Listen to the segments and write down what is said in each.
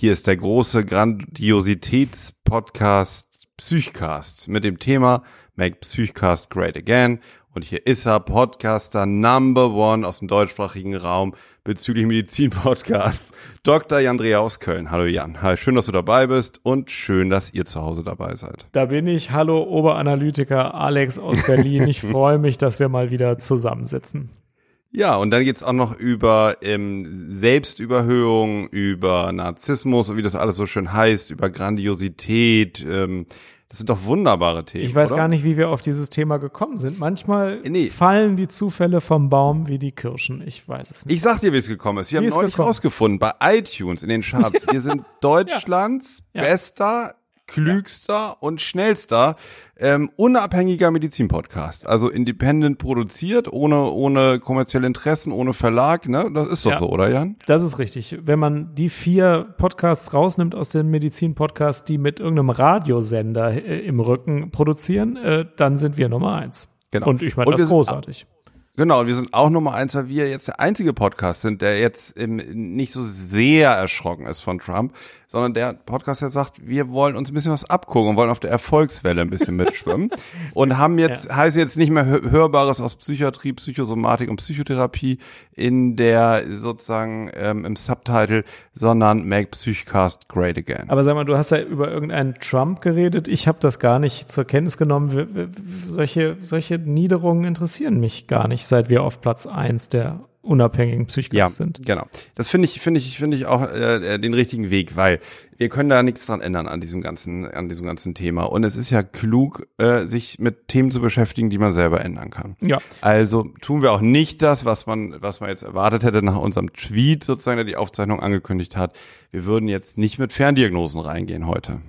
Hier ist der große Grandiositätspodcast Psychcast mit dem Thema Make Psychcast Great Again. Und hier ist er, Podcaster Number One aus dem deutschsprachigen Raum bezüglich Medizin-Podcasts, Dr. Jan Dreher aus Köln. Hallo Jan, Hi, schön, dass du dabei bist und schön, dass ihr zu Hause dabei seid. Da bin ich. Hallo Oberanalytiker Alex aus Berlin. Ich freue mich, dass wir mal wieder zusammensitzen. Ja, und dann geht's auch noch über ähm, Selbstüberhöhung, über Narzissmus wie das alles so schön heißt, über Grandiosität. Ähm, das sind doch wunderbare Themen. Ich weiß oder? gar nicht, wie wir auf dieses Thema gekommen sind. Manchmal nee. fallen die Zufälle vom Baum wie die Kirschen. Ich weiß es nicht. Ich sag dir, wie es gekommen ist. Wir wie haben neulich gekommen? rausgefunden bei iTunes in den Charts. Wir sind Deutschlands ja. bester klügster ja. und schnellster ähm, unabhängiger Medizin-Podcast. Also independent produziert, ohne, ohne kommerzielle Interessen, ohne Verlag. Ne? Das ist doch ja. so, oder Jan? Das ist richtig. Wenn man die vier Podcasts rausnimmt aus den Medizin-Podcasts, die mit irgendeinem Radiosender äh, im Rücken produzieren, äh, dann sind wir Nummer eins. Genau. Und ich meine, das ist großartig. Genau, wir sind auch Nummer eins, weil wir jetzt der einzige Podcast sind, der jetzt im, nicht so sehr erschrocken ist von Trump, sondern der Podcast, der sagt, wir wollen uns ein bisschen was abgucken und wollen auf der Erfolgswelle ein bisschen mitschwimmen und haben jetzt, ja. heißt jetzt nicht mehr Hörbares aus Psychiatrie, Psychosomatik und Psychotherapie in der sozusagen ähm, im Subtitle, sondern Make Psychcast Great Again. Aber sag mal, du hast ja über irgendeinen Trump geredet. Ich habe das gar nicht zur Kenntnis genommen. Solche, solche Niederungen interessieren mich gar nicht, seit wir auf Platz eins der unabhängigen Psychiater ja, sind. Genau. Das finde ich, finde ich, finde ich auch äh, den richtigen Weg, weil wir können da nichts dran ändern an diesem ganzen, an diesem ganzen Thema. Und es ist ja klug, äh, sich mit Themen zu beschäftigen, die man selber ändern kann. Ja. Also tun wir auch nicht das, was man, was man jetzt erwartet hätte nach unserem Tweet sozusagen, der die Aufzeichnung angekündigt hat. Wir würden jetzt nicht mit Ferndiagnosen reingehen heute.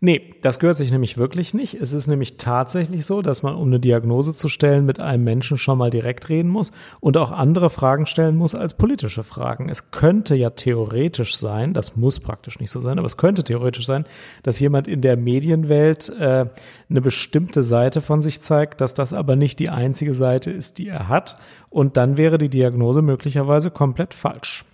Nee, das gehört sich nämlich wirklich nicht. Es ist nämlich tatsächlich so, dass man, um eine Diagnose zu stellen, mit einem Menschen schon mal direkt reden muss und auch andere Fragen stellen muss als politische Fragen. Es könnte ja theoretisch sein, das muss praktisch nicht so sein, aber es könnte theoretisch sein, dass jemand in der Medienwelt äh, eine bestimmte Seite von sich zeigt, dass das aber nicht die einzige Seite ist, die er hat. Und dann wäre die Diagnose möglicherweise komplett falsch.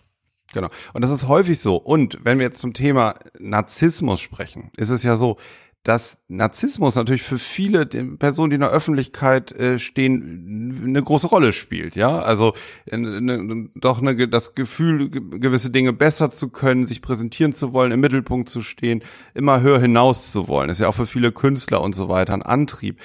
Genau. Und das ist häufig so. Und wenn wir jetzt zum Thema Narzissmus sprechen, ist es ja so, dass Narzissmus natürlich für viele Personen, die in der Öffentlichkeit äh, stehen, eine große Rolle spielt. Ja, also ne, doch eine, das Gefühl, gewisse Dinge besser zu können, sich präsentieren zu wollen, im Mittelpunkt zu stehen, immer höher hinaus zu wollen, ist ja auch für viele Künstler und so weiter ein Antrieb.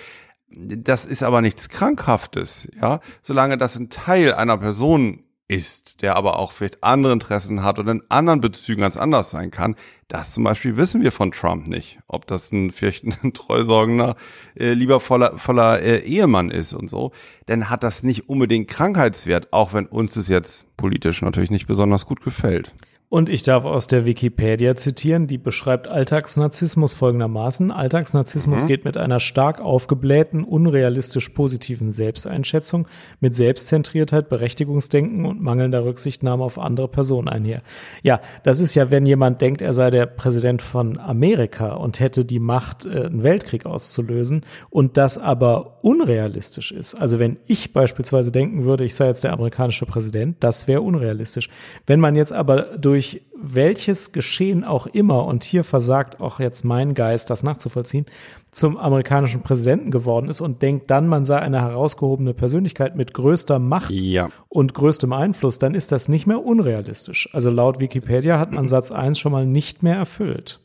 Das ist aber nichts Krankhaftes, ja, solange das ein Teil einer Person ist, der aber auch vielleicht andere Interessen hat oder in anderen Bezügen ganz anders sein kann. Das zum Beispiel wissen wir von Trump nicht. Ob das ein vielleicht ein treusorgender, äh, liebervoller voller, äh, Ehemann ist und so. Denn hat das nicht unbedingt Krankheitswert, auch wenn uns es jetzt politisch natürlich nicht besonders gut gefällt. Und ich darf aus der Wikipedia zitieren, die beschreibt Alltagsnarzissmus folgendermaßen. Alltagsnarzissmus mhm. geht mit einer stark aufgeblähten, unrealistisch positiven Selbsteinschätzung, mit Selbstzentriertheit, Berechtigungsdenken und mangelnder Rücksichtnahme auf andere Personen einher. Ja, das ist ja, wenn jemand denkt, er sei der Präsident von Amerika und hätte die Macht, äh, einen Weltkrieg auszulösen und das aber unrealistisch ist. Also wenn ich beispielsweise denken würde, ich sei jetzt der amerikanische Präsident, das wäre unrealistisch. Wenn man jetzt aber durch durch welches Geschehen auch immer, und hier versagt auch jetzt mein Geist, das nachzuvollziehen, zum amerikanischen Präsidenten geworden ist und denkt dann, man sei eine herausgehobene Persönlichkeit mit größter Macht ja. und größtem Einfluss, dann ist das nicht mehr unrealistisch. Also laut Wikipedia hat man Satz 1 schon mal nicht mehr erfüllt.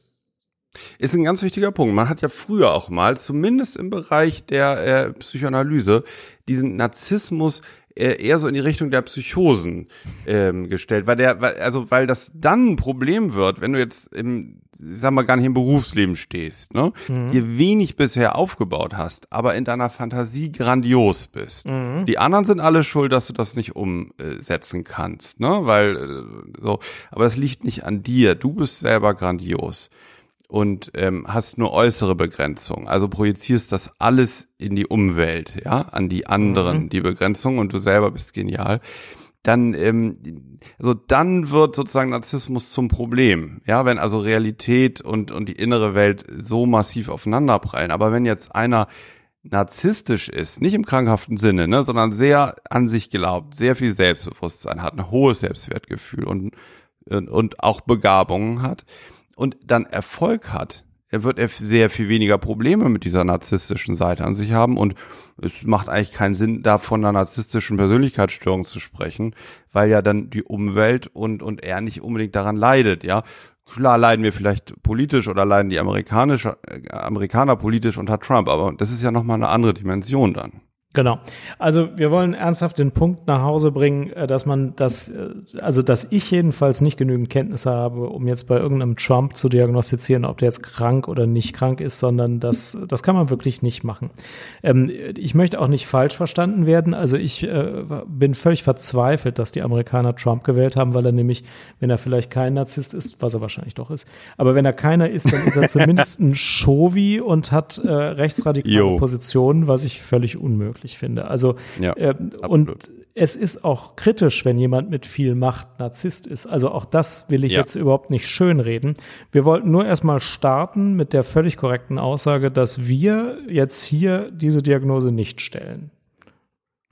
Ist ein ganz wichtiger Punkt. Man hat ja früher auch mal, zumindest im Bereich der äh, Psychoanalyse, diesen Narzissmus eher so in die Richtung der Psychosen ähm, gestellt, weil der, also weil das dann ein Problem wird, wenn du jetzt im, sag mal, gar nicht im Berufsleben stehst, ne, mhm. dir wenig bisher aufgebaut hast, aber in deiner Fantasie grandios bist. Mhm. Die anderen sind alle schuld, dass du das nicht umsetzen kannst, ne, weil äh, so, aber das liegt nicht an dir. Du bist selber grandios und ähm, hast nur äußere Begrenzung. Also projizierst das alles in die Umwelt, ja, an die anderen, mhm. die Begrenzung und du selber bist genial. Dann, ähm, also dann wird sozusagen Narzissmus zum Problem, ja, wenn also Realität und und die innere Welt so massiv aufeinanderprallen. Aber wenn jetzt einer narzisstisch ist, nicht im krankhaften Sinne, ne, sondern sehr an sich glaubt, sehr viel Selbstbewusstsein hat, ein hohes Selbstwertgefühl und und, und auch Begabungen hat und dann Erfolg hat, er wird er sehr viel weniger Probleme mit dieser narzisstischen Seite an sich haben und es macht eigentlich keinen Sinn, da von einer narzisstischen Persönlichkeitsstörung zu sprechen, weil ja dann die Umwelt und, und er nicht unbedingt daran leidet, ja. Klar leiden wir vielleicht politisch oder leiden die amerikanische, äh, Amerikaner politisch unter Trump, aber das ist ja nochmal eine andere Dimension dann. Genau. Also wir wollen ernsthaft den Punkt nach Hause bringen, äh, dass man das, äh, also dass ich jedenfalls nicht genügend Kenntnisse habe, um jetzt bei irgendeinem Trump zu diagnostizieren, ob der jetzt krank oder nicht krank ist, sondern das, das kann man wirklich nicht machen. Ähm, ich möchte auch nicht falsch verstanden werden. Also ich äh, bin völlig verzweifelt, dass die Amerikaner Trump gewählt haben, weil er nämlich, wenn er vielleicht kein Narzisst ist, was er wahrscheinlich doch ist, aber wenn er keiner ist, dann ist er zumindest ein Shovi und hat äh, rechtsradikale. Positionen, was ich völlig unmöglich unmöglich finde. Also ja, äh, und es ist auch kritisch, wenn jemand mit viel Macht Narzisst ist. Also auch das will ich ja. jetzt überhaupt nicht schönreden. Wir wollten nur erstmal starten mit der völlig korrekten Aussage, dass wir jetzt hier diese Diagnose nicht stellen.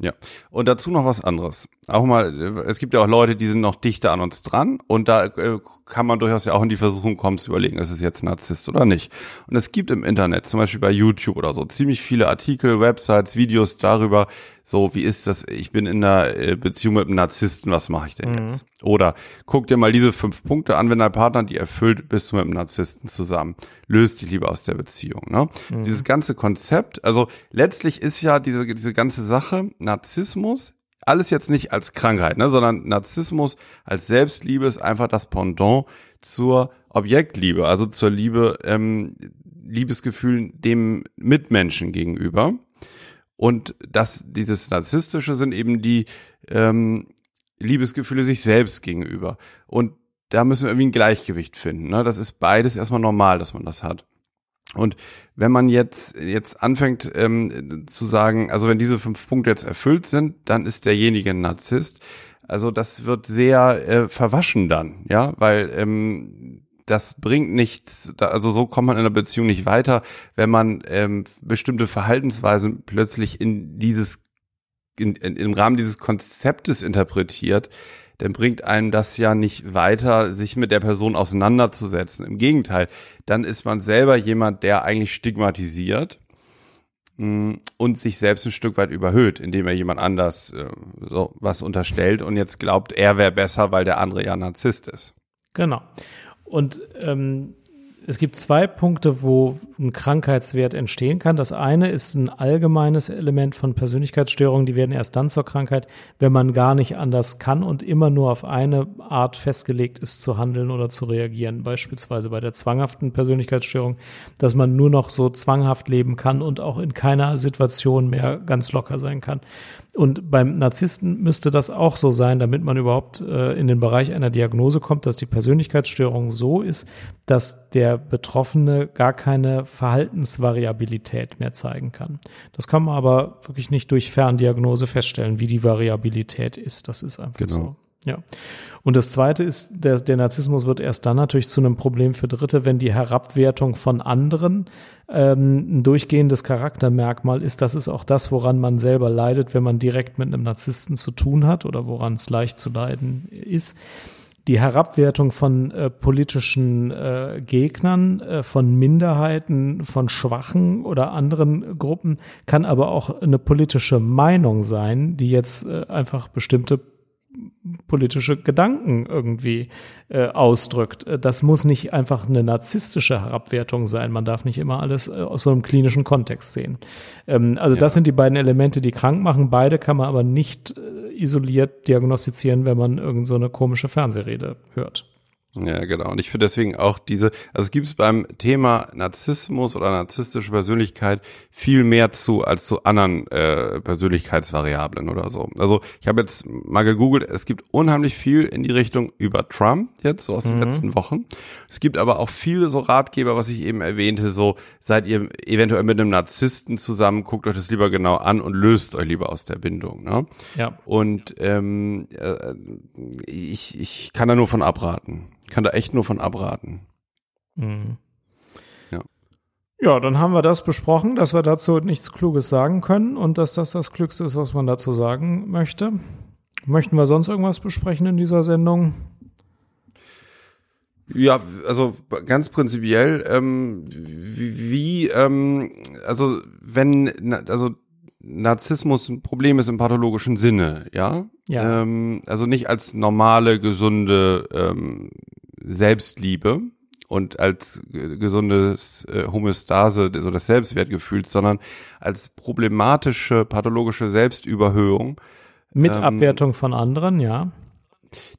Ja, und dazu noch was anderes. Auch mal, es gibt ja auch Leute, die sind noch dichter an uns dran und da äh, kann man durchaus ja auch in die Versuchung kommen zu überlegen, ist es jetzt Narzisst oder nicht. Und es gibt im Internet, zum Beispiel bei YouTube oder so, ziemlich viele Artikel, Websites, Videos darüber, so, wie ist das? Ich bin in einer äh, Beziehung mit einem Narzissten, was mache ich denn mhm. jetzt? Oder guck dir mal diese fünf Punkte an, wenn dein Partner die erfüllt, bist du mit einem Narzissten zusammen. Löst dich lieber aus der Beziehung. Ne? Mhm. Dieses ganze Konzept, also letztlich ist ja diese, diese ganze Sache, Narzissmus, alles jetzt nicht als Krankheit, ne, sondern Narzissmus als Selbstliebe ist einfach das Pendant zur Objektliebe, also zur Liebe, ähm, Liebesgefühl dem Mitmenschen gegenüber. Und das, dieses Narzisstische sind eben die ähm, Liebesgefühle sich selbst gegenüber. Und da müssen wir irgendwie ein Gleichgewicht finden. Ne? Das ist beides erstmal normal, dass man das hat. Und wenn man jetzt jetzt anfängt ähm, zu sagen, also wenn diese fünf Punkte jetzt erfüllt sind, dann ist derjenige ein Narzisst. Also das wird sehr äh, verwaschen dann, ja, weil ähm, das bringt nichts, also so kommt man in einer Beziehung nicht weiter, wenn man ähm, bestimmte Verhaltensweisen plötzlich in dieses, in, in, im Rahmen dieses Konzeptes interpretiert, dann bringt einem das ja nicht weiter, sich mit der Person auseinanderzusetzen. Im Gegenteil, dann ist man selber jemand, der eigentlich stigmatisiert mm, und sich selbst ein Stück weit überhöht, indem er jemand anders äh, so was unterstellt und jetzt glaubt, er wäre besser, weil der andere ja Narzisst ist. Genau. Und ähm, es gibt zwei Punkte, wo ein Krankheitswert entstehen kann. Das eine ist ein allgemeines Element von Persönlichkeitsstörungen. Die werden erst dann zur Krankheit, wenn man gar nicht anders kann und immer nur auf eine Art festgelegt ist zu handeln oder zu reagieren. Beispielsweise bei der zwanghaften Persönlichkeitsstörung, dass man nur noch so zwanghaft leben kann und auch in keiner Situation mehr ganz locker sein kann. Und beim Narzissten müsste das auch so sein, damit man überhaupt äh, in den Bereich einer Diagnose kommt, dass die Persönlichkeitsstörung so ist, dass der Betroffene gar keine Verhaltensvariabilität mehr zeigen kann. Das kann man aber wirklich nicht durch Ferndiagnose feststellen, wie die Variabilität ist. Das ist einfach genau. so. Ja. Und das zweite ist, der, der Narzissmus wird erst dann natürlich zu einem Problem für Dritte, wenn die Herabwertung von anderen ähm, ein durchgehendes Charaktermerkmal ist. Das ist auch das, woran man selber leidet, wenn man direkt mit einem Narzissten zu tun hat oder woran es leicht zu leiden ist die Herabwertung von äh, politischen äh, Gegnern, äh, von Minderheiten, von Schwachen oder anderen Gruppen kann aber auch eine politische Meinung sein, die jetzt äh, einfach bestimmte politische Gedanken irgendwie äh, ausdrückt. Äh, das muss nicht einfach eine narzisstische Herabwertung sein. Man darf nicht immer alles äh, aus so einem klinischen Kontext sehen. Ähm, also ja. das sind die beiden Elemente, die krank machen. Beide kann man aber nicht äh, isoliert diagnostizieren, wenn man irgend so eine komische Fernsehrede hört. Ja, genau. Und ich finde deswegen auch diese, also es gibt beim Thema Narzissmus oder narzisstische Persönlichkeit viel mehr zu als zu anderen äh, Persönlichkeitsvariablen oder so. Also ich habe jetzt mal gegoogelt, es gibt unheimlich viel in die Richtung über Trump jetzt, so aus den mhm. letzten Wochen. Es gibt aber auch viele so Ratgeber, was ich eben erwähnte, so seid ihr eventuell mit einem Narzissten zusammen, guckt euch das lieber genau an und löst euch lieber aus der Bindung. Ne? Ja. Und ähm, äh, ich, ich kann da nur von abraten kann da echt nur von abraten. Mhm. Ja. Ja, dann haben wir das besprochen, dass wir dazu nichts Kluges sagen können und dass das das Klügste ist, was man dazu sagen möchte. Möchten wir sonst irgendwas besprechen in dieser Sendung? Ja, also ganz prinzipiell, ähm, wie, wie ähm, also wenn, also Narzissmus ein Problem ist im pathologischen Sinne, ja? Ja. Ähm, also nicht als normale, gesunde ähm, Selbstliebe und als gesundes äh, Homöostase, so das Selbstwertgefühls, sondern als problematische, pathologische Selbstüberhöhung. Mit ähm, Abwertung von anderen, ja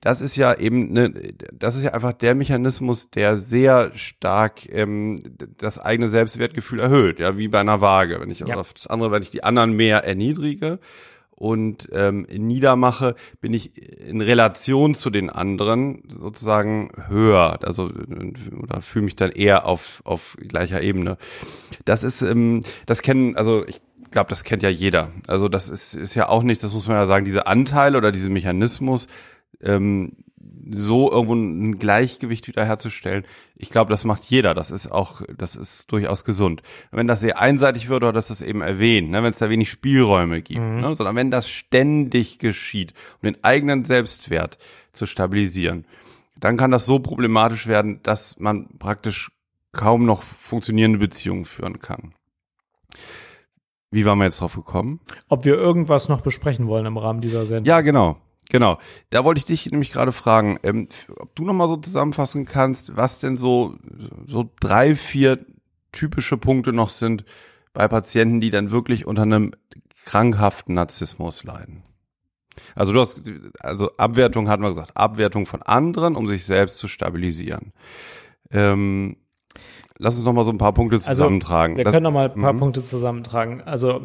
das ist ja eben ne, das ist ja einfach der Mechanismus, der sehr stark ähm, das eigene Selbstwertgefühl erhöht, ja, wie bei einer Waage. Wenn ich ja. auf das andere, wenn ich die anderen mehr erniedrige und ähm, niedermache, bin ich in Relation zu den anderen sozusagen höher, also oder fühle mich dann eher auf auf gleicher Ebene. Das ist, ähm, das kennen, also ich glaube, das kennt ja jeder. Also das ist, ist ja auch nichts, das muss man ja sagen, diese Anteile oder diese Mechanismus, ähm, so irgendwo ein Gleichgewicht wiederherzustellen. Ich glaube, das macht jeder. Das ist auch, das ist durchaus gesund. Wenn das sehr einseitig wird, oder das ist eben erwähnt, ne, wenn es da wenig Spielräume gibt, mhm. ne, sondern wenn das ständig geschieht, um den eigenen Selbstwert zu stabilisieren, dann kann das so problematisch werden, dass man praktisch kaum noch funktionierende Beziehungen führen kann. Wie waren wir jetzt drauf gekommen? Ob wir irgendwas noch besprechen wollen im Rahmen dieser Sendung? Ja, genau. Genau, da wollte ich dich nämlich gerade fragen, ähm, ob du nochmal so zusammenfassen kannst, was denn so, so drei, vier typische Punkte noch sind bei Patienten, die dann wirklich unter einem krankhaften Narzissmus leiden. Also du hast, also Abwertung hatten wir gesagt, Abwertung von anderen, um sich selbst zu stabilisieren. Ähm, lass uns noch mal so ein paar Punkte also, zusammentragen. Also, wir das, können noch mal ein paar -hmm. Punkte zusammentragen. Also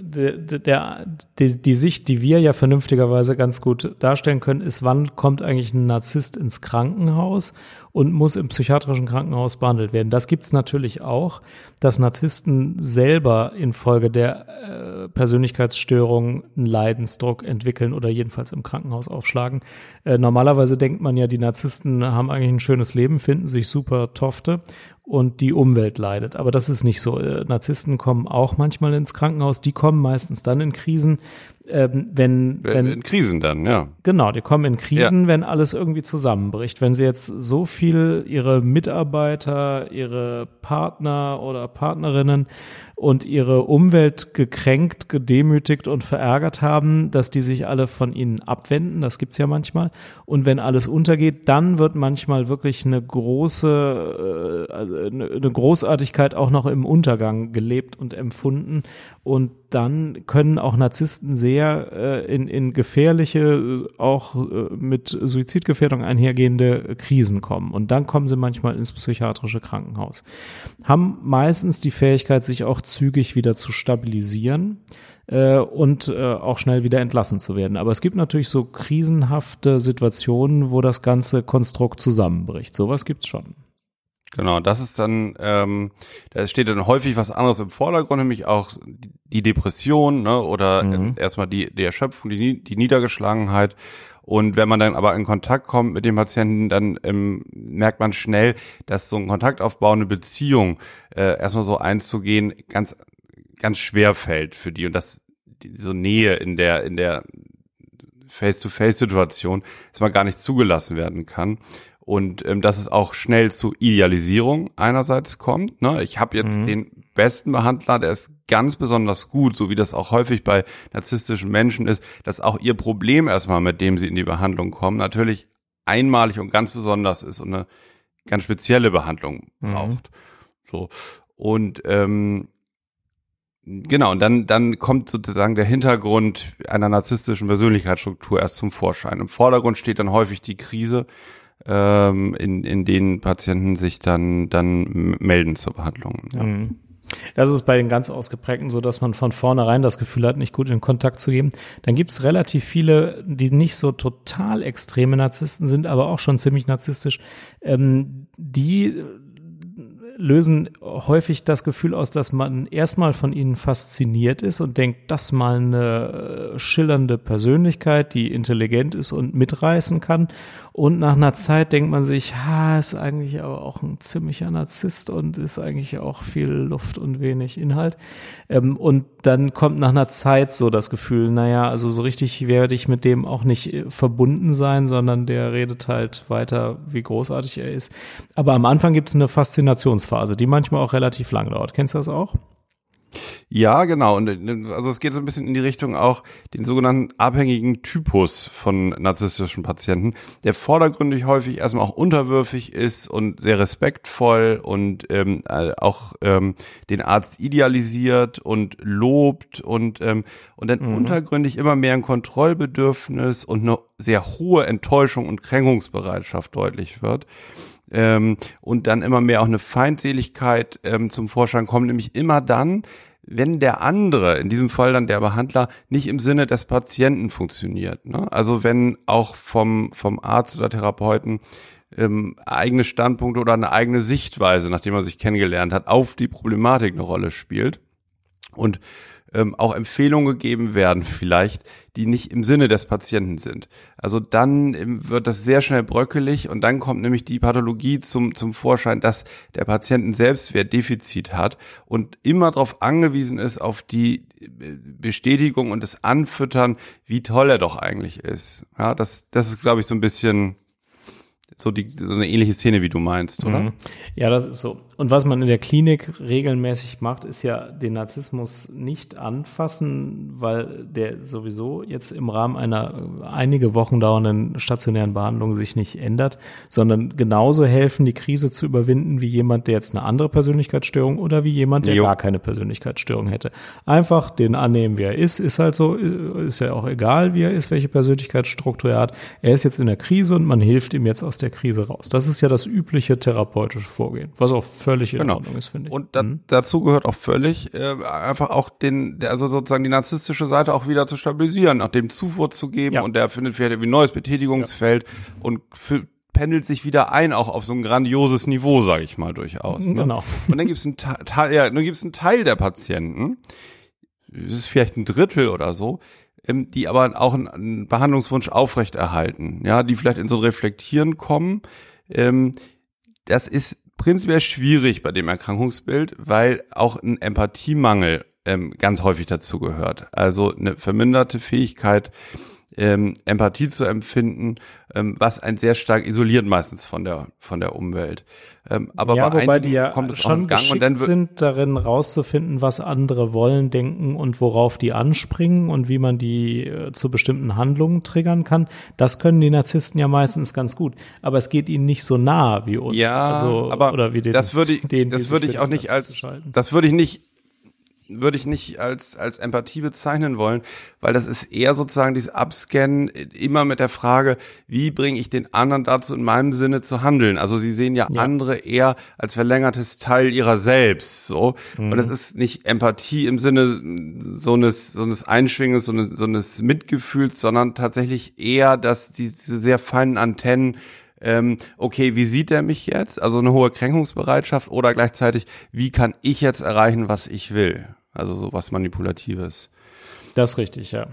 der, der, die, die Sicht, die wir ja vernünftigerweise ganz gut darstellen können, ist, wann kommt eigentlich ein Narzisst ins Krankenhaus und muss im psychiatrischen Krankenhaus behandelt werden. Das gibt's natürlich auch, dass Narzissten selber infolge der äh, Persönlichkeitsstörung einen Leidensdruck entwickeln oder jedenfalls im Krankenhaus aufschlagen. Äh, normalerweise denkt man ja, die Narzissten haben eigentlich ein schönes Leben, finden sich super Tofte und die Umwelt leidet. Aber das ist nicht so. Äh, Narzissten kommen auch manchmal ins Krankenhaus. Die kommen meistens dann in Krisen, ähm, wenn, wenn in Krisen dann, ja. Genau, die kommen in Krisen, ja. wenn alles irgendwie zusammenbricht. Wenn sie jetzt so viel ihre Mitarbeiter, ihre Partner oder Partnerinnen und ihre Umwelt gekränkt, gedemütigt und verärgert haben, dass die sich alle von ihnen abwenden. Das gibt's ja manchmal. Und wenn alles untergeht, dann wird manchmal wirklich eine große, äh, also eine Großartigkeit auch noch im Untergang gelebt und empfunden. Und dann können auch Narzissten sehr äh, in, in gefährliche, auch äh, mit Suizidgefährdung einhergehende Krisen kommen. Und dann kommen sie manchmal ins psychiatrische Krankenhaus. Haben meistens die Fähigkeit, sich auch zügig wieder zu stabilisieren äh, und äh, auch schnell wieder entlassen zu werden. Aber es gibt natürlich so krisenhafte Situationen, wo das ganze Konstrukt zusammenbricht. Sowas gibt's schon. Genau, das ist dann, ähm, da steht dann häufig was anderes im Vordergrund, nämlich auch die Depression, ne, oder mhm. erstmal die, die Erschöpfung, die, die Niedergeschlagenheit. Und wenn man dann aber in Kontakt kommt mit dem Patienten, dann ähm, merkt man schnell, dass so ein Kontaktaufbau, eine Beziehung, äh, erstmal so einzugehen, ganz, ganz schwer fällt für die. Und dass so Nähe in der, in der Face-to-Face-Situation erstmal gar nicht zugelassen werden kann und ähm, dass es auch schnell zu Idealisierung einerseits kommt. Ne? Ich habe jetzt mhm. den besten Behandler, der ist ganz besonders gut, so wie das auch häufig bei narzisstischen Menschen ist, dass auch ihr Problem erstmal, mit dem sie in die Behandlung kommen, natürlich einmalig und ganz besonders ist und eine ganz spezielle Behandlung mhm. braucht. Mhm. So und ähm, Genau, und dann, dann kommt sozusagen der Hintergrund einer narzisstischen Persönlichkeitsstruktur erst zum Vorschein. Im Vordergrund steht dann häufig die Krise, ähm, in, in denen Patienten sich dann, dann melden zur Behandlung. Ja. Mhm. Das ist bei den ganz Ausgeprägten so, dass man von vornherein das Gefühl hat, nicht gut in Kontakt zu gehen. Dann gibt es relativ viele, die nicht so total extreme Narzissten sind, aber auch schon ziemlich narzisstisch, ähm, die lösen häufig das Gefühl aus, dass man erstmal von ihnen fasziniert ist und denkt, das mal eine äh, schillernde Persönlichkeit, die intelligent ist und mitreißen kann. Und nach einer Zeit denkt man sich, ha, ist eigentlich aber auch ein ziemlicher Narzisst und ist eigentlich auch viel Luft und wenig Inhalt. Ähm, und dann kommt nach einer Zeit so das Gefühl, naja, also so richtig werde ich mit dem auch nicht äh, verbunden sein, sondern der redet halt weiter, wie großartig er ist. Aber am Anfang gibt es eine Faszinationsphase, die manchmal auch relativ lang dauert. Kennst du das auch? Ja, genau. Und also es geht so ein bisschen in die Richtung auch den sogenannten abhängigen Typus von narzisstischen Patienten, der vordergründig häufig erstmal auch unterwürfig ist und sehr respektvoll und ähm, äh, auch ähm, den Arzt idealisiert und lobt und ähm, und dann mhm. untergründig immer mehr ein Kontrollbedürfnis und eine sehr hohe Enttäuschung und Kränkungsbereitschaft deutlich wird ähm, und dann immer mehr auch eine Feindseligkeit ähm, zum Vorschein kommt, nämlich immer dann, wenn der andere, in diesem Fall dann der Behandler, nicht im Sinne des Patienten funktioniert. Ne? Also wenn auch vom, vom Arzt oder Therapeuten ähm, eigene Standpunkte oder eine eigene Sichtweise, nachdem man sich kennengelernt hat, auf die Problematik eine Rolle spielt. Und ähm, auch Empfehlungen gegeben werden, vielleicht, die nicht im Sinne des Patienten sind. Also dann ähm, wird das sehr schnell bröckelig und dann kommt nämlich die Pathologie zum, zum Vorschein, dass der Patient ein Selbstwertdefizit hat und immer darauf angewiesen ist, auf die äh, Bestätigung und das Anfüttern, wie toll er doch eigentlich ist. Ja, das, das ist, glaube ich, so ein bisschen so, die, so eine ähnliche Szene, wie du meinst, oder? Mhm. Ja, das ist so. Und was man in der Klinik regelmäßig macht, ist ja den Narzissmus nicht anfassen, weil der sowieso jetzt im Rahmen einer einige Wochen dauernden stationären Behandlung sich nicht ändert, sondern genauso helfen, die Krise zu überwinden, wie jemand, der jetzt eine andere Persönlichkeitsstörung oder wie jemand, der jo. gar keine Persönlichkeitsstörung hätte. Einfach den annehmen, wie er ist, ist halt so, ist ja auch egal, wie er ist, welche Persönlichkeitsstruktur er hat. Er ist jetzt in der Krise und man hilft ihm jetzt aus der Krise raus. Das ist ja das übliche therapeutische Vorgehen, was auch völlig in genau. Ordnung ist, finde ich. Und da, mhm. dazu gehört auch völlig äh, einfach auch den, also sozusagen die narzisstische Seite auch wieder zu stabilisieren, nach dem Zufuhr zu geben ja. und der findet vielleicht irgendwie ein neues Betätigungsfeld ja. und für, pendelt sich wieder ein, auch auf so ein grandioses Niveau, sage ich mal durchaus. Ne? Genau. Und dann gibt es einen Teil, ja, dann gibt es einen Teil der Patienten, das ist vielleicht ein Drittel oder so, ähm, die aber auch einen Behandlungswunsch aufrechterhalten, ja, die vielleicht in so ein Reflektieren kommen. Ähm, das ist prinzipiell schwierig bei dem Erkrankungsbild, weil auch ein Empathiemangel ähm, ganz häufig dazu gehört. Also eine verminderte Fähigkeit, ähm, Empathie zu empfinden, ähm, was ein sehr stark isoliert meistens von der von der Umwelt. Ähm, aber ja, bei wobei die ja kommt es schon Gang und dann sind darin rauszufinden, was andere wollen, denken und worauf die anspringen und wie man die äh, zu bestimmten Handlungen triggern kann. Das können die Narzissten ja meistens ganz gut, aber es geht ihnen nicht so nah wie uns. Ja, also, aber oder wie den, das würde ich, den, das würde ich auch nicht als das würde ich nicht würde ich nicht als, als Empathie bezeichnen wollen, weil das ist eher sozusagen dieses Abscannen immer mit der Frage, wie bringe ich den anderen dazu, in meinem Sinne zu handeln. Also sie sehen ja, ja. andere eher als verlängertes Teil ihrer selbst, so. Mhm. Und das ist nicht Empathie im Sinne so eines, so eines Einschwingens, so eines, so eines Mitgefühls, sondern tatsächlich eher, dass die, diese sehr feinen Antennen ähm, okay, wie sieht er mich jetzt? Also eine hohe Kränkungsbereitschaft oder gleichzeitig, wie kann ich jetzt erreichen, was ich will? Also so was Manipulatives. Das ist richtig, ja.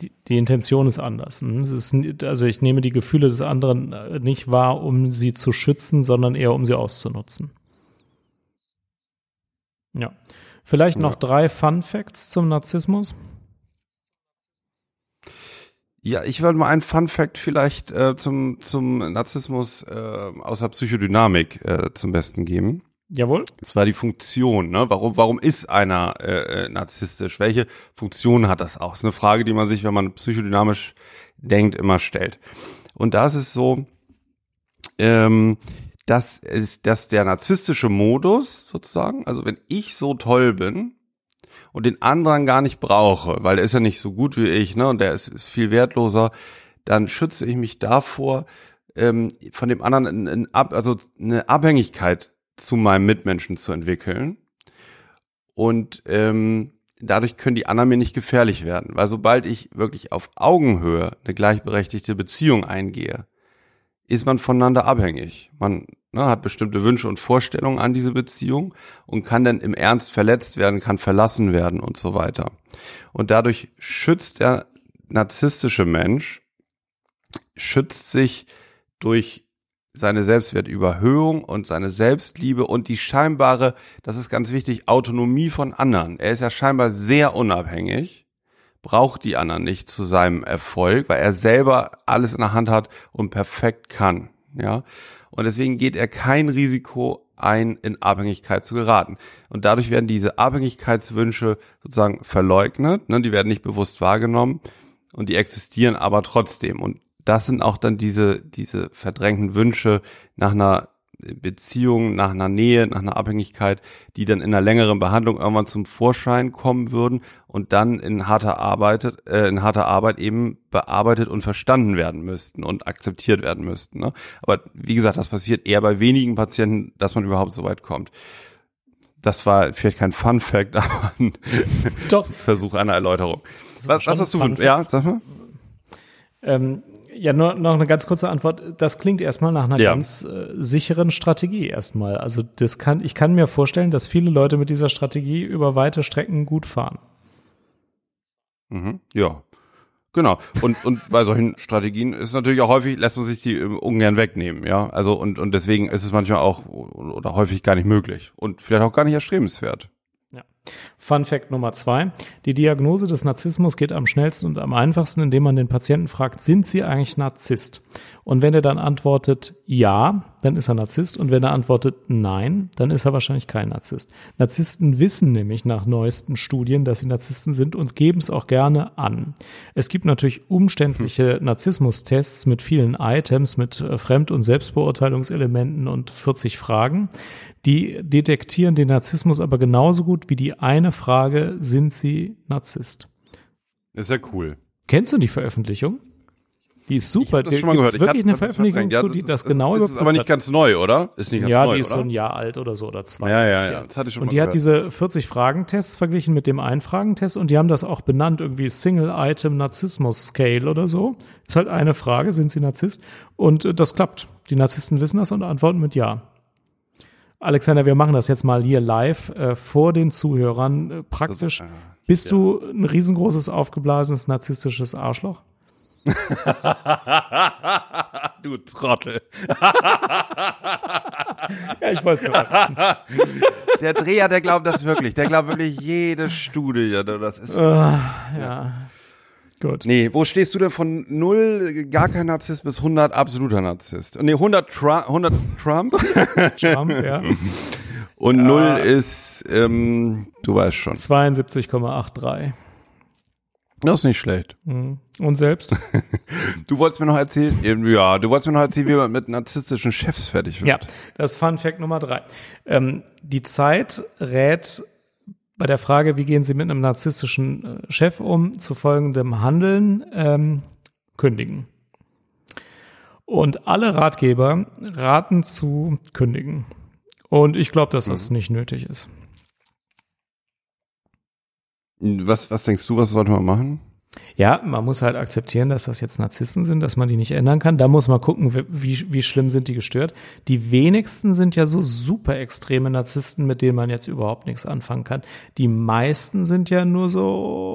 Die, die Intention ist anders. Hm, ist, also ich nehme die Gefühle des anderen äh, nicht wahr, um sie zu schützen, sondern eher um sie auszunutzen. Ja. Vielleicht noch ja. drei Fun Facts zum Narzissmus. Ja, ich würde mal einen Fun Fact vielleicht äh, zum, zum Narzissmus äh, außer Psychodynamik äh, zum Besten geben. Jawohl. Es war die Funktion, ne? Warum, warum ist einer äh, äh, narzisstisch? Welche Funktion hat das auch? Das ist eine Frage, die man sich, wenn man psychodynamisch denkt, immer stellt. Und da ist es so, ähm, dass, ist, dass der narzisstische Modus sozusagen, also wenn ich so toll bin und den anderen gar nicht brauche, weil der ist ja nicht so gut wie ich, ne, und der ist, ist viel wertloser, dann schütze ich mich davor, ähm, von dem anderen in, in ab, also eine Abhängigkeit zu meinem Mitmenschen zu entwickeln. Und ähm, dadurch können die anderen mir nicht gefährlich werden. Weil sobald ich wirklich auf Augenhöhe eine gleichberechtigte Beziehung eingehe, ist man voneinander abhängig. Man ne, hat bestimmte Wünsche und Vorstellungen an diese Beziehung und kann dann im Ernst verletzt werden, kann verlassen werden und so weiter. Und dadurch schützt der narzisstische Mensch, schützt sich durch seine Selbstwertüberhöhung und seine Selbstliebe und die scheinbare, das ist ganz wichtig, Autonomie von anderen. Er ist ja scheinbar sehr unabhängig, braucht die anderen nicht zu seinem Erfolg, weil er selber alles in der Hand hat und perfekt kann, ja. Und deswegen geht er kein Risiko ein, in Abhängigkeit zu geraten. Und dadurch werden diese Abhängigkeitswünsche sozusagen verleugnet, ne? die werden nicht bewusst wahrgenommen und die existieren aber trotzdem. Und das sind auch dann diese, diese verdrängten Wünsche nach einer Beziehung, nach einer Nähe, nach einer Abhängigkeit, die dann in einer längeren Behandlung irgendwann zum Vorschein kommen würden und dann in harter Arbeit, äh, in harter Arbeit eben bearbeitet und verstanden werden müssten und akzeptiert werden müssten. Ne? Aber wie gesagt, das passiert eher bei wenigen Patienten, dass man überhaupt so weit kommt. Das war vielleicht kein Fun Fact, aber ein. Versuch einer Erläuterung. Was, was hast du? Ja, sag mal. Ähm, ja, nur noch eine ganz kurze Antwort. Das klingt erstmal nach einer ja. ganz äh, sicheren Strategie erstmal. Also das kann, ich kann mir vorstellen, dass viele Leute mit dieser Strategie über weite Strecken gut fahren. Mhm, ja. Genau. Und, und bei solchen Strategien ist natürlich auch häufig, lässt man sich die äh, ungern wegnehmen, ja. Also, und, und deswegen ist es manchmal auch oder häufig gar nicht möglich und vielleicht auch gar nicht erstrebenswert. Fun Fact Nummer zwei. Die Diagnose des Narzissmus geht am schnellsten und am einfachsten, indem man den Patienten fragt, sind Sie eigentlich Narzisst? Und wenn er dann antwortet ja, dann ist er Narzisst. Und wenn er antwortet nein, dann ist er wahrscheinlich kein Narzisst. Narzissten wissen nämlich nach neuesten Studien, dass sie Narzissten sind und geben es auch gerne an. Es gibt natürlich umständliche hm. Narzissmus-Tests mit vielen Items, mit äh, Fremd- und Selbstbeurteilungselementen und 40 Fragen. Die detektieren den Narzissmus aber genauso gut wie die eine Frage, sind sie Narzisst? ist ja cool. Kennst du die Veröffentlichung? Die ist super. Ich das schon mal gehört. Ist wirklich eine Veröffentlichung, ja, zu, die das, das genau Das ist aber nicht ganz neu, oder? Ist nicht ganz ja, neu, Ja, die ist oder? so ein Jahr alt oder so oder zwei. Ja, ja, ja. Das hatte ich schon und die gehört. hat diese 40 Fragentests verglichen mit dem Ein-Fragentest und die haben das auch benannt, irgendwie Single-Item Narzissmus Scale oder so. Ist halt eine Frage, sind sie Narzisst? Und äh, das klappt. Die Narzissten wissen das und antworten mit Ja. Alexander, wir machen das jetzt mal hier live äh, vor den Zuhörern äh, praktisch. Das, äh, Bist ja. du ein riesengroßes, aufgeblasenes, narzisstisches Arschloch? du Trottel. ja, ich wollte es Der Dreher, der glaubt das wirklich. Der glaubt wirklich jede Studie. Das ist. Uh, ja. ja. Gut. Nee, wo stehst du denn von null gar kein Narzisst bis 100 absoluter Narzisst? Nee, 100, Trump, 100 Trump. Trump, ja. Und ja. null ist, ähm, du weißt schon. 72,83. Das ist nicht schlecht. Mhm. Und selbst? Du wolltest mir noch erzählen, ja, du wolltest mir noch erzählen, wie man mit narzisstischen Chefs fertig wird. Ja, das ist Fun Fact Nummer drei. Ähm, die Zeit rät bei der Frage, wie gehen Sie mit einem narzisstischen äh, Chef um, zu folgendem Handeln, ähm, kündigen. Und alle Ratgeber raten zu kündigen. Und ich glaube, dass das mhm. nicht nötig ist. Was, was denkst du, was sollte man machen? Ja, man muss halt akzeptieren, dass das jetzt Narzissten sind, dass man die nicht ändern kann. Da muss man gucken, wie, wie schlimm sind die gestört. Die wenigsten sind ja so super extreme Narzissten, mit denen man jetzt überhaupt nichts anfangen kann. Die meisten sind ja nur so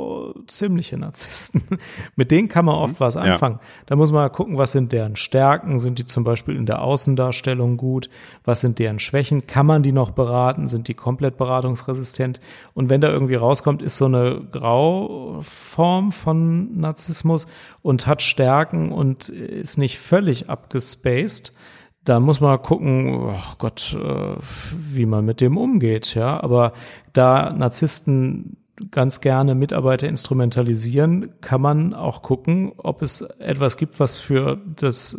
ziemliche Narzissten. mit denen kann man oft mhm. was anfangen. Ja. Da muss man gucken, was sind deren Stärken? Sind die zum Beispiel in der Außendarstellung gut? Was sind deren Schwächen? Kann man die noch beraten? Sind die komplett beratungsresistent? Und wenn da irgendwie rauskommt, ist so eine Grauform von Narzissmus und hat Stärken und ist nicht völlig abgespaced, da muss man gucken, oh Gott, äh, wie man mit dem umgeht, ja. Aber da Narzissten ganz gerne Mitarbeiter instrumentalisieren, kann man auch gucken, ob es etwas gibt, was für das,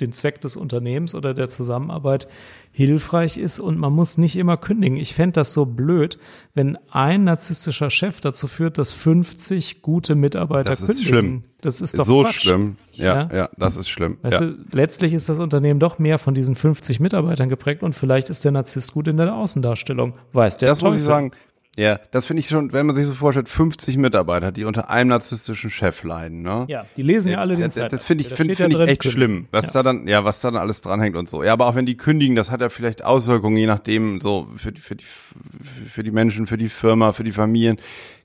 den Zweck des Unternehmens oder der Zusammenarbeit hilfreich ist und man muss nicht immer kündigen. Ich fände das so blöd, wenn ein narzisstischer Chef dazu führt, dass 50 gute Mitarbeiter das kündigen. Ist schlimm. Das ist doch so Quatsch. schlimm. Ja, ja, ja, das ist schlimm. Weißt ja. du, letztlich ist das Unternehmen doch mehr von diesen 50 Mitarbeitern geprägt und vielleicht ist der Narzisst gut in der Außendarstellung. Weiß der Das Teufel. muss ich sagen, Ja, das finde ich schon, wenn man sich so vorstellt, 50 Mitarbeiter, die unter einem narzisstischen Chef leiden, ne? Ja, die lesen ja alle den das, Zeitung. das finde ich, steht find ja ich echt kündigen. schlimm, was Ja. da dann, ja, was da dann alles dranhängt und so. Ja, aber auch wenn die kündigen, das hat ja vielleicht Auswirkungen, je nachdem, so für die, für die, für die Menschen, für die Firma, für die Familien.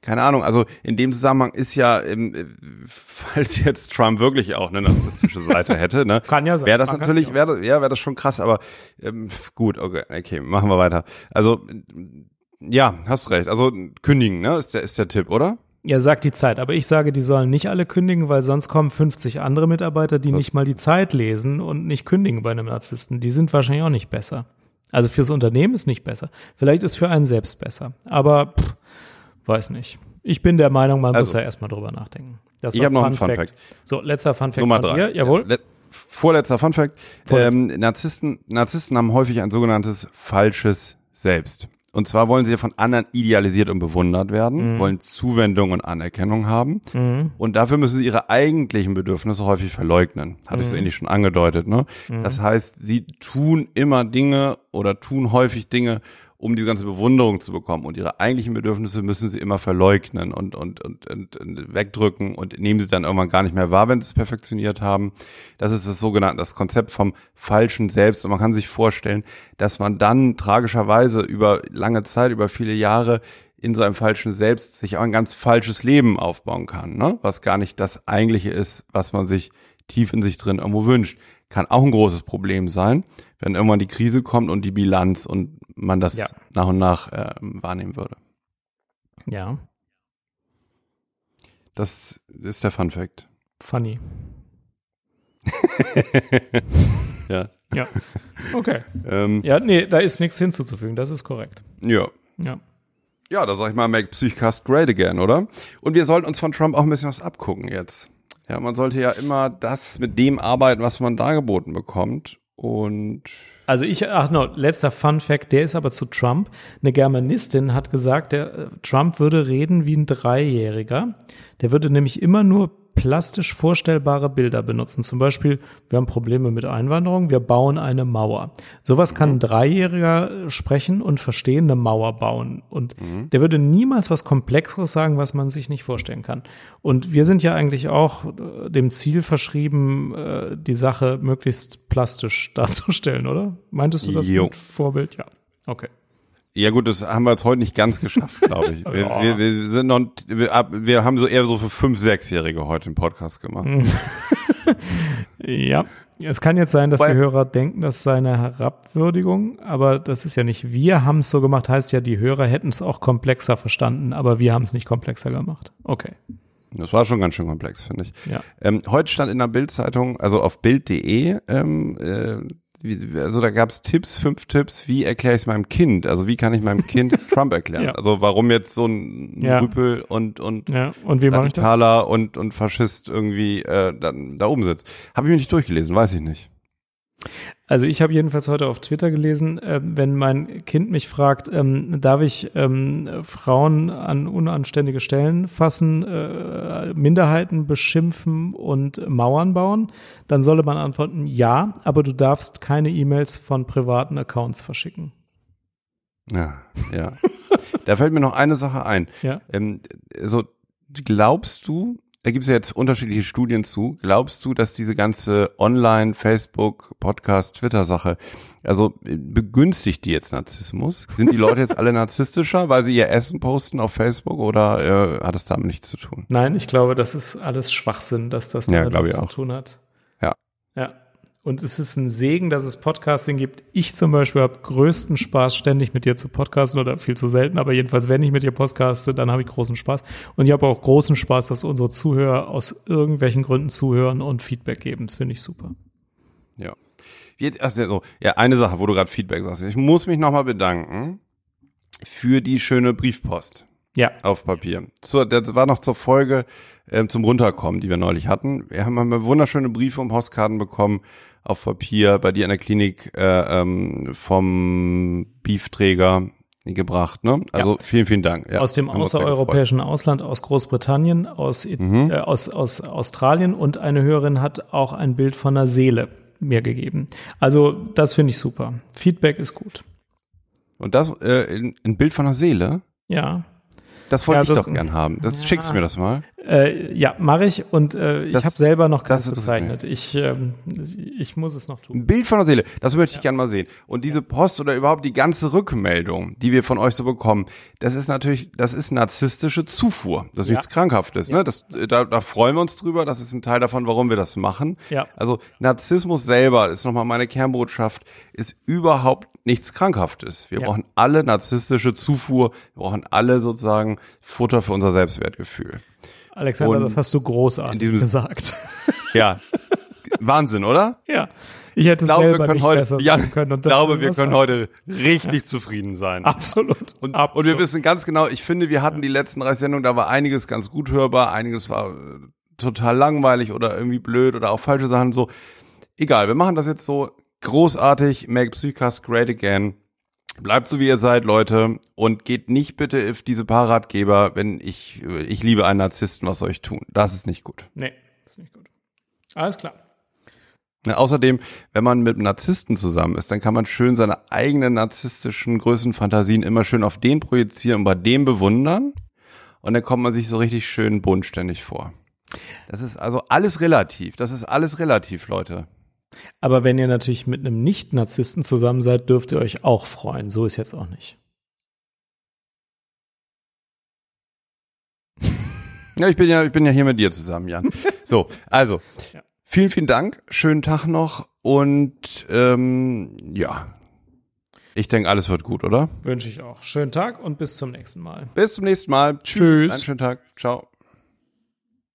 Keine Ahnung. Also in dem Zusammenhang ist ja, ähm, äh, falls jetzt Trump wirklich auch eine narzisstische Seite hätte, ne, Kann ja sein. wäre das natürlich, ja. wäre, ja, wäre das schon krass. Aber ähm, gut, okay, okay, machen wir weiter. Also ja, hast recht. Also kündigen, ne, ist der, ist der Tipp, oder? Ja, sagt die Zeit. Aber ich sage, die sollen nicht alle kündigen, weil sonst kommen 50 andere Mitarbeiter, die nicht mal die Zeit lesen und nicht kündigen bei einem Narzissten. Die sind wahrscheinlich auch nicht besser. Also fürs Unternehmen ist nicht besser. Vielleicht ist für einen selbst besser. Aber pff, weiß nicht. Ich bin der Meinung, man muss Also, ja erstmal drüber nachdenken. Das ich war hab noch einen Fun Fact. So, letzter Fun Fact Nummer drei. Jawohl. Ja, let- vorletzter Fun Fact. Vorletzter. Ähm, Narzissten, Narzissten haben häufig ein sogenanntes falsches Selbst. Und zwar wollen sie ja von anderen idealisiert und bewundert werden, Mhm. wollen Zuwendung und Anerkennung haben. Und dafür müssen sie ihre eigentlichen Bedürfnisse häufig verleugnen. Hatte Mhm. ich so ähnlich schon angedeutet. Ne? Das heißt, sie tun immer Dinge oder tun häufig Dinge, um diese ganze Bewunderung zu bekommen. Und ihre eigentlichen Bedürfnisse müssen sie immer verleugnen und, und, und, und, und wegdrücken und nehmen sie dann irgendwann gar nicht mehr wahr, wenn sie es perfektioniert haben. Das ist das sogenannte, das Konzept vom falschen Selbst. Und man kann sich vorstellen, dass man dann tragischerweise über lange Zeit, über viele Jahre in so einem falschen Selbst sich auch ein ganz falsches Leben aufbauen kann, ne? was gar nicht das eigentliche ist, was man sich tief in sich drin irgendwo wünscht. Kann auch ein großes Problem sein, wenn irgendwann die Krise kommt und die Bilanz und man das Ja. nach und nach äh, wahrnehmen würde. Ja, Das ist der Fun Fact. funny. Ja. Ja. Okay. Ähm, Ja, nee, da ist nichts hinzuzufügen. Das ist korrekt. ja. Ja. Ja, da sag ich mal, make Psychcast great again, oder? Und wir sollten uns von Trump auch ein bisschen was abgucken jetzt. Ja, man sollte ja immer das mit dem arbeiten, was man dargeboten bekommt. Und Also ich, ach no, letzter Fun Fact, der ist aber zu Trump. Eine Germanistin hat gesagt, der äh, Trump würde reden wie ein Dreijähriger. Der würde nämlich immer nur plastisch vorstellbare Bilder benutzen. Zum Beispiel, wir haben Probleme mit Einwanderung, wir bauen eine Mauer. Sowas kann ein Dreijähriger äh, sprechen und verstehen, eine Mauer bauen. Und der würde niemals was Komplexeres sagen, was man sich nicht vorstellen kann. Und wir sind ja eigentlich auch äh, dem Ziel verschrieben, äh, die Sache möglichst plastisch darzustellen, oder? Meintest du das Jo. mit Vorbild? Ja. Okay. Ja gut, das haben wir jetzt heute nicht ganz geschafft, glaube ich. Wir, Ja. wir, wir sind noch, wir, wir haben so eher so für fünf, sechsjährige heute den Podcast gemacht. Ja. Es kann jetzt sein, dass Weil- die Hörer denken, das sei eine Herabwürdigung, aber das ist ja nicht wir haben es so gemacht, heißt ja, die Hörer hätten es auch komplexer verstanden, aber wir haben es nicht komplexer gemacht. Okay. Das war schon ganz schön komplex, finde ich. Ja. Ähm, heute stand in der Bild-Zeitung, also auf Bild.de, ähm, äh, also da gab's Tipps, fünf Tipps, wie erkläre ich es meinem Kind? Also wie kann ich meinem Kind Trump erklären? Ja. Also warum jetzt so ein Ja. Rüpel und und Ja. Und wie? Radikaler und und Faschist irgendwie äh, dann da oben sitzt? Habe ich mir nicht durchgelesen, weiß ich nicht. Also ich habe jedenfalls heute auf Twitter gelesen, äh, wenn mein Kind mich fragt, ähm, darf ich ähm, Frauen an unanständige Stellen fassen, äh, Minderheiten beschimpfen und Mauern bauen, dann solle man antworten, ja, aber du darfst keine E-Mails von privaten Accounts verschicken. Ja, ja. da fällt mir noch eine Sache ein. Ja. Ähm, so, glaubst du, da gibt es ja jetzt unterschiedliche Studien zu, glaubst du, dass diese ganze Online, Facebook, Podcast, Twitter-Sache, also äh, begünstigt die jetzt Narzissmus? Sind die Leute jetzt alle narzisstischer, weil sie ihr Essen posten auf Facebook oder äh, hat es damit nichts zu tun? Nein, ich glaube, das ist alles Schwachsinn, dass das Ja, damit glaube was zu tun hat. Ja. Ja. Und es ist ein Segen, dass es Podcasting gibt. Ich zum Beispiel habe größten Spaß, ständig mit dir zu podcasten oder viel zu selten, aber jedenfalls, wenn ich mit dir podcaste, dann habe ich großen Spaß. Und ich habe auch großen Spaß, dass unsere Zuhörer aus irgendwelchen Gründen zuhören und Feedback geben. Das finde ich super. Ja. Also, so, ja, eine Sache, wo du gerade Feedback sagst. Ich muss mich nochmal bedanken für die schöne Briefpost. Ja. auf Papier. Zur, das war noch zur Folge ähm, zum Runterkommen, die wir neulich hatten. Wir haben einmal wunderschöne Briefe und Postkarten bekommen auf Papier bei dir in der Klinik äh, ähm, vom Beefträger gebracht. Ne? Also vielen, vielen Dank. Ja, aus dem außereuropäischen Ausland, aus Großbritannien, aus, Mhm. äh, aus, aus Australien und eine Hörerin hat auch ein Bild von einer Seele mir gegeben. Also das finde ich super. Feedback ist gut. Und das, äh, ein ein Bild von einer Seele? Ja. Das wollte Ja, ich das- doch gern haben. Das Ja. schickst du mir das mal. Äh, ja, mache ich und äh, ich habe selber noch das gezeichnet. Ich, ähm, ich muss es noch tun. Ein Bild von der Seele, das möchte ich gern mal sehen. Und diese Post oder überhaupt die ganze Rückmeldung, die wir von euch so bekommen, das ist natürlich, das ist narzisstische Zufuhr. Das ist Ja. nichts Krankhaftes. Ne? Das, äh, da, da freuen wir uns drüber. Das ist ein Teil davon, warum wir das machen. Ja. Also Narzissmus selber ist nochmal meine Kernbotschaft, ist überhaupt nichts Krankhaftes. Wir Ja. brauchen alle narzisstische Zufuhr. Wir brauchen alle sozusagen Futter für unser Selbstwertgefühl. Alexander, Und das hast du großartig diesem- gesagt. Ja. Wahnsinn, oder? ja. Ich hätte Ich glaube, selber wir können nicht heute, besser ja, können. Und glaube, wir können heute richtig zufrieden sein. Absolut. Und, Absolut. und wir wissen ganz genau, ich finde, wir hatten die letzten drei Sendungen, da war einiges ganz gut hörbar, einiges war äh, total langweilig oder irgendwie blöd oder auch falsche Sachen so. Egal, wir machen das jetzt so großartig. Make Psychcast great again. Bleibt so wie ihr seid, Leute, und geht nicht bitte auf diese paar Ratgeber, wenn ich, ich liebe einen Narzissten, was soll ich tun? Das ist nicht gut. Nee, ist nicht gut. Alles klar. Ne, außerdem, wenn man mit einem Narzissten zusammen ist, dann kann man schön seine eigenen narzisstischen Größenfantasien immer schön auf den projizieren und bei dem bewundern. Und dann kommt man sich so richtig schön bodenständig vor. Das ist also alles relativ. Das ist alles relativ, Leute. Aber wenn ihr natürlich mit einem Nicht-Narzissten zusammen seid, dürft ihr euch auch freuen. So ist jetzt auch nicht. Ja, ich bin ja, ich bin ja hier mit dir zusammen, Jan. So, also, Ja. vielen, vielen Dank. Schönen Tag noch und ähm, ja, ich denke, alles wird gut, oder? Wünsche ich auch. Schönen Tag und bis zum nächsten Mal. Bis zum nächsten Mal. Tschüss. Einen schönen Tag. Ciao.